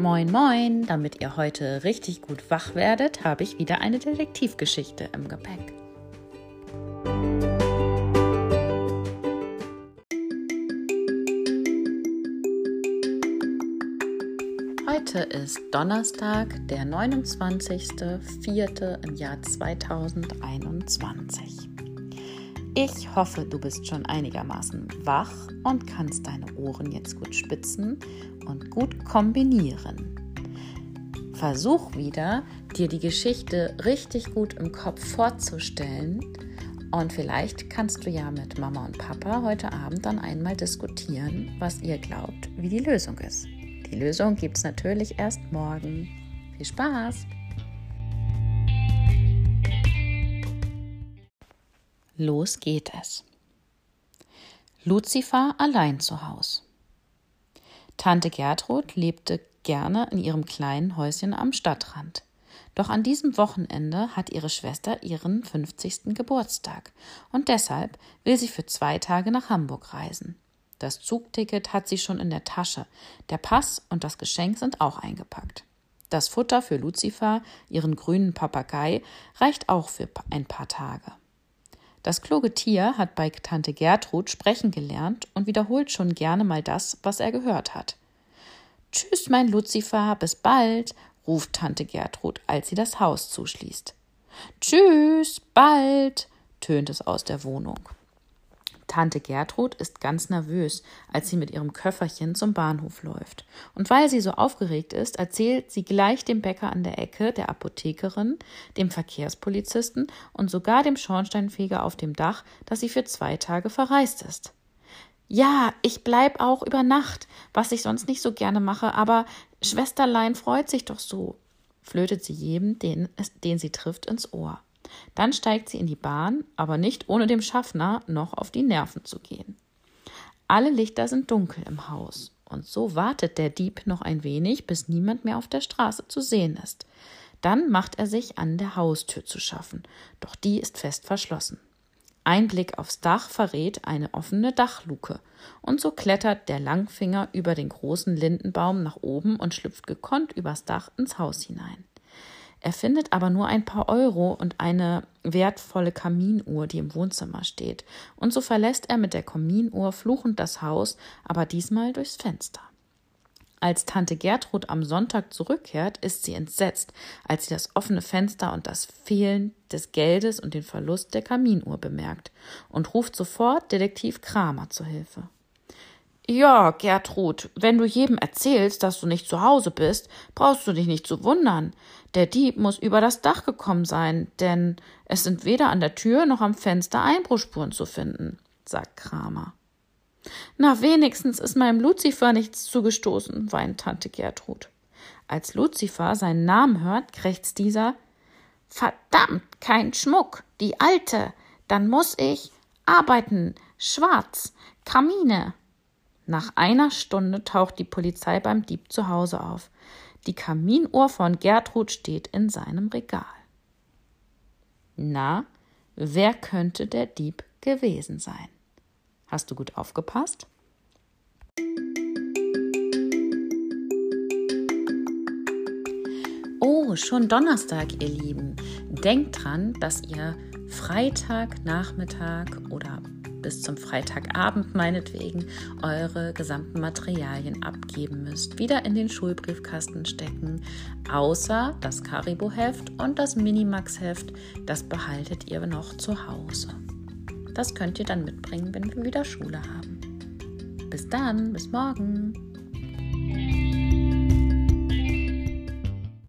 Moin, moin! Damit ihr heute richtig gut wach werdet, habe ich wieder eine Detektivgeschichte im Gepäck. Heute ist Donnerstag, der 29.04. im Jahr 2021. Ich hoffe, du bist schon einigermaßen wach und kannst deine Ohren jetzt gut spitzen und gut kombinieren. Versuch wieder, dir die Geschichte richtig gut im Kopf vorzustellen und vielleicht kannst du ja mit Mama und Papa heute Abend dann einmal diskutieren, was ihr glaubt, wie die Lösung ist. Die Lösung gibt es natürlich erst morgen. Viel Spaß! Los geht es. Luzifer allein zu Haus. Tante Gertrud lebte gerne in ihrem kleinen Häuschen am Stadtrand. Doch an diesem Wochenende hat ihre Schwester ihren 50. Geburtstag und deshalb will sie für zwei Tage nach Hamburg reisen. Das Zugticket hat sie schon in der Tasche. Der Pass und das Geschenk sind auch eingepackt. Das Futter für Luzifer, ihren grünen Papagei, reicht auch für ein paar Tage. Das kluge Tier hat bei Tante Gertrud sprechen gelernt und wiederholt schon gerne mal das, was er gehört hat. Tschüss, mein Luzifer, bis bald, ruft Tante Gertrud, als sie das Haus zuschließt. Tschüss, bald, tönt es aus der Wohnung. Tante Gertrud ist ganz nervös, als sie mit ihrem Köfferchen zum Bahnhof läuft. Und weil sie so aufgeregt ist, erzählt sie gleich dem Bäcker an der Ecke, der Apothekerin, dem Verkehrspolizisten und sogar dem Schornsteinfeger auf dem Dach, dass sie für zwei Tage verreist ist. Ja, ich bleib auch über Nacht, was ich sonst nicht so gerne mache, aber Schwesterlein freut sich doch so, flötet sie jedem, den, den sie trifft, ins Ohr. Dann steigt sie in die Bahn, aber nicht ohne dem Schaffner noch auf die Nerven zu gehen. Alle Lichter sind dunkel im Haus, und so wartet der Dieb noch ein wenig, bis niemand mehr auf der Straße zu sehen ist. Dann macht er sich an der Haustür zu schaffen, doch die ist fest verschlossen. Ein Blick aufs Dach verrät eine offene Dachluke, und so klettert der Langfinger über den großen Lindenbaum nach oben und schlüpft gekonnt übers Dach ins Haus hinein. Er findet aber nur ein paar Euro und eine wertvolle Kaminuhr, die im Wohnzimmer steht. Und so verlässt er mit der Kaminuhr fluchend das Haus, aber diesmal durchs Fenster. Als Tante Gertrud am Sonntag zurückkehrt, ist sie entsetzt, als sie das offene Fenster und das Fehlen des Geldes und den Verlust der Kaminuhr bemerkt und ruft sofort Detektiv Kramer zu Hilfe. Ja, Gertrud, wenn du jedem erzählst, dass du nicht zu Hause bist, brauchst du dich nicht zu wundern. Der Dieb muss über das Dach gekommen sein, denn es sind weder an der Tür noch am Fenster Einbruchspuren zu finden, sagt Kramer. Na, wenigstens ist meinem Luzifer nichts zugestoßen, weint Tante Gertrud. Als Luzifer seinen Namen hört, krächzt dieser Verdammt, kein Schmuck, die alte. Dann muss ich arbeiten, schwarz, Kamine. Nach einer Stunde taucht die Polizei beim Dieb zu Hause auf. Die Kaminuhr von Gertrud steht in seinem Regal. Na, wer könnte der Dieb gewesen sein? Hast du gut aufgepasst? Oh, schon Donnerstag, ihr Lieben. Denkt dran, dass ihr Freitagnachmittag oder bis zum Freitagabend meinetwegen eure gesamten Materialien abgeben müsst, wieder in den Schulbriefkasten stecken, außer das Karibo-Heft und das Minimax-Heft, das behaltet ihr noch zu Hause. Das könnt ihr dann mitbringen, wenn wir wieder Schule haben. Bis dann, bis morgen.